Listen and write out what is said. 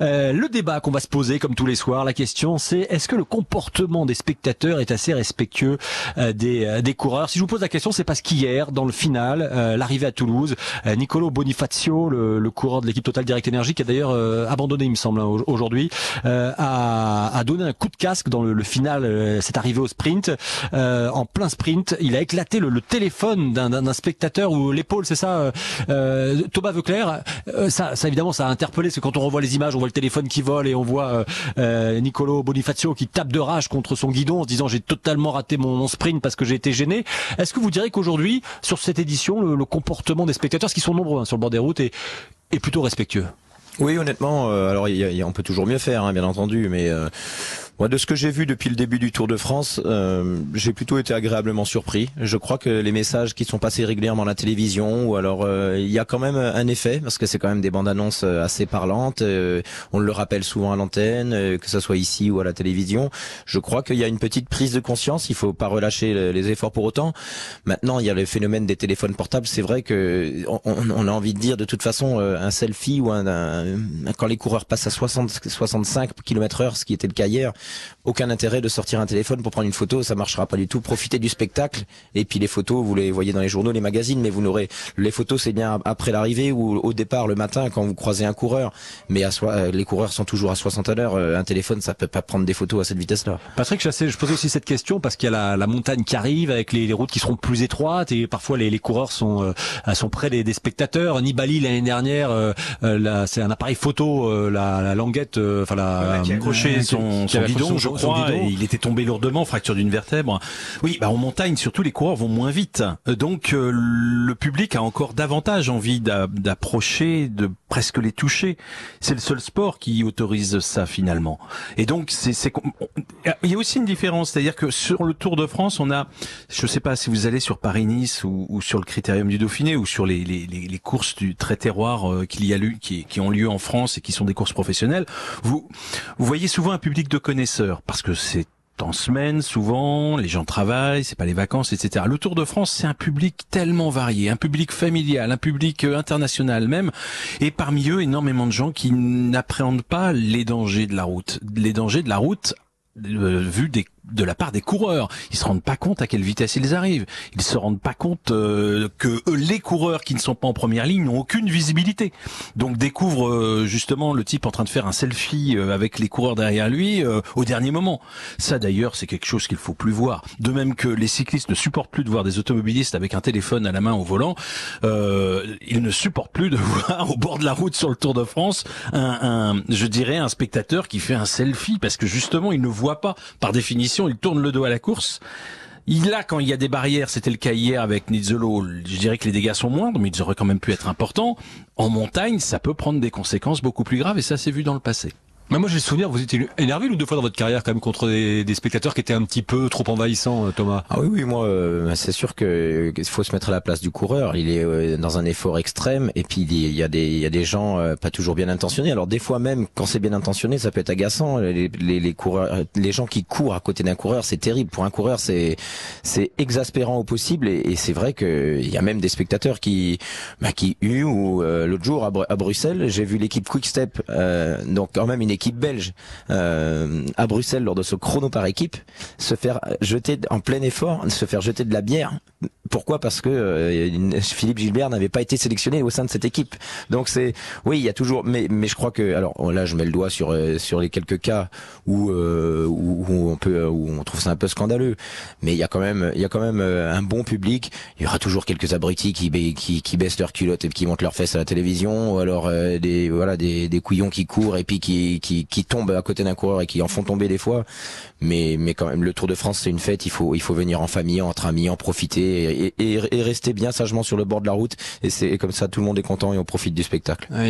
Euh, le débat qu'on va se poser, comme tous les soirs, la question c'est est-ce que le comportement des spectateurs est assez respectueux euh, des, euh, des coureurs? Si je vous pose la question, c'est parce qu'hier, dans le final, euh, l'arrivée à Toulouse, Nicolo Bonifacio, le, le coureur de l'équipe Total Direct Energy, qui a d'ailleurs abandonné, il me semble, hein, au- aujourd'hui, a, a donné un coup de casque dans le, le final, cette arrivée au sprint, en plein sprint. Il a éclaté le, le téléphone d'un- spectateur ou l'épaule, c'est ça, Thomas Veuclair. Ça, ça évidemment, ça a interpellé, parce que quand on revoit les images, le téléphone qui vole et on voit euh, euh, Nicolo Bonifacio qui tape de rage contre son guidon en se disant j'ai totalement raté mon, sprint parce que j'ai été gêné. Est-ce que vous direz qu'aujourd'hui, sur cette édition, le, comportement des spectateurs, qui sont nombreux hein, sur le bord des routes, est, plutôt respectueux? Oui, honnêtement, euh, alors on peut toujours mieux faire, hein, bien entendu, mais euh, moi, de ce que j'ai vu depuis le début du Tour de France, euh, j'ai plutôt été agréablement surpris. Je crois que les messages qui sont passés régulièrement à la télévision, ou alors euh, il y a quand même un effet, parce que c'est quand même des bandes annonces euh, assez parlantes. euh, on le rappelle souvent à l'antenne, euh, que ce soit ici ou à la télévision. Je crois qu'il y a une petite prise de conscience. Il faut pas relâcher le- les efforts pour autant. Maintenant, il y a le phénomène des téléphones portables. C'est vrai que on, on- a envie de dire de toute façon euh, un selfie ou un, un- quand les coureurs passent à 60 65 km heure, ce qui était le cas hier, aucun intérêt de sortir un téléphone pour prendre une photo, ça marchera pas du tout. Profitez du spectacle et puis les photos, vous les voyez dans les journaux, les magazines, mais vous n'aurez les photos, c'est bien après l'arrivée ou au départ le matin quand vous croisez un coureur. Mais à soi, euh, les coureurs sont toujours à 60 à l'heure. Euh, Un téléphone, ça peut pas prendre des photos à cette vitesse-là. Patrick Chassé, je posais aussi cette question parce qu'il y a la, la montagne qui arrive avec les, les routes qui seront plus étroites et parfois les, les coureurs sont euh, sont près des, des spectateurs. Nibali l'année dernière, euh, euh, là, c'est un appareil photo, euh, la, la languette, euh, enfin la qui a accroché euh, son, son accroché guidon, je crois, guidon. et il était tombé lourdement, fracture d'une vertèbre. Oui, bah en montagne, surtout les coureurs vont moins vite, donc euh, le public a encore davantage envie d'a- d'approcher, de presque les toucher. C'est le seul sport qui autorise ça finalement. Et donc c'est, il y a aussi une différence, c'est-à-dire que sur le Tour de France, on a, je sais pas si vous allez sur Paris-Nice ou, sur le Critérium du Dauphiné ou sur les, les, les, courses du très terroir euh, qu'il y a lu, qui, qui ont lieu en France et qui sont des courses professionnelles, vous vous voyez souvent un public de connaisseurs parce que c'est en semaine, souvent, les gens travaillent, c'est pas les vacances, etc. Le Tour de France, c'est un public tellement varié, un public familial, un public euh, international même, et parmi eux, énormément de gens qui n'appréhendent pas les dangers de la route. Les dangers de la route, euh, vu de la part des coureurs. Ils se rendent pas compte à quelle vitesse ils arrivent. Ils se rendent pas compte euh, que les coureurs qui ne sont pas en première ligne n'ont aucune visibilité. Donc découvrent euh, justement le type en train de faire un selfie euh, avec les coureurs derrière lui euh, au dernier moment. Ça d'ailleurs, c'est quelque chose qu'il faut plus voir. De même que les cyclistes ne supportent plus de voir des automobilistes avec un téléphone à la main au volant, euh, ils ne supportent plus de voir au bord de la route sur le Tour de France un, un je dirais un spectateur qui fait un selfie parce que justement il ne voit pas par définition, il tourne le dos à la course. Il a, quand il y a des barrières, c'était le cas hier avec Nizzolo, je dirais que les dégâts sont moindres, mais ils auraient quand même pu être importants. En montagne, ça peut prendre des conséquences beaucoup plus graves et ça s'est vu dans le passé. Mais moi j'ai le souvenir, vous étiez énervé une ou deux fois dans votre carrière quand même contre des, des spectateurs qui étaient un petit peu trop envahissants, euh, Thomas? Ah oui, oui, moi, euh, c'est sûr que qu'il faut se mettre à la place du coureur. Il est euh, dans un effort extrême, et puis il y a des, y a des gens euh, pas toujours bien intentionnés. Alors des fois même, quand c'est bien intentionné, ça peut être agaçant. Les, les, les coureurs, les gens qui courent à côté d'un coureur, c'est terrible. Pour un coureur, c'est exaspérant au possible, et, et c'est vrai que il y a même des spectateurs qui bah, qui huent. Ou euh, l'autre jour à, Bru- à Bruxelles, j'ai vu l'équipe Quickstep, euh, donc quand même une belge euh, à Bruxelles lors de ce chrono par équipe, se faire jeter en plein effort, se faire jeter de la bière. Pourquoi? Parce que euh, Philippe Gilbert n'avait pas été sélectionné au sein de cette équipe. Donc c'est, oui, il y a toujours, mais mais je crois que, alors là, je mets le doigt sur euh, sur les quelques cas où euh, où, où on peut où on trouve ça un peu scandaleux, mais il y a quand même il y a quand même euh, un bon public. Il y aura toujours quelques abrutis qui ba- qui qui baissent leurs culottes et qui montent leurs fesses à la télévision, ou alors euh, des voilà des des couillons qui courent et puis qui qui qui tombent à côté d'un coureur et qui en font tomber des fois. Mais mais quand même, le Tour de France c'est une fête. Il faut il faut venir en famille, entre amis, en profiter et, rester bien sagement sur le bord de la route. Et c'est comme ça, tout le monde est content et on profite du spectacle.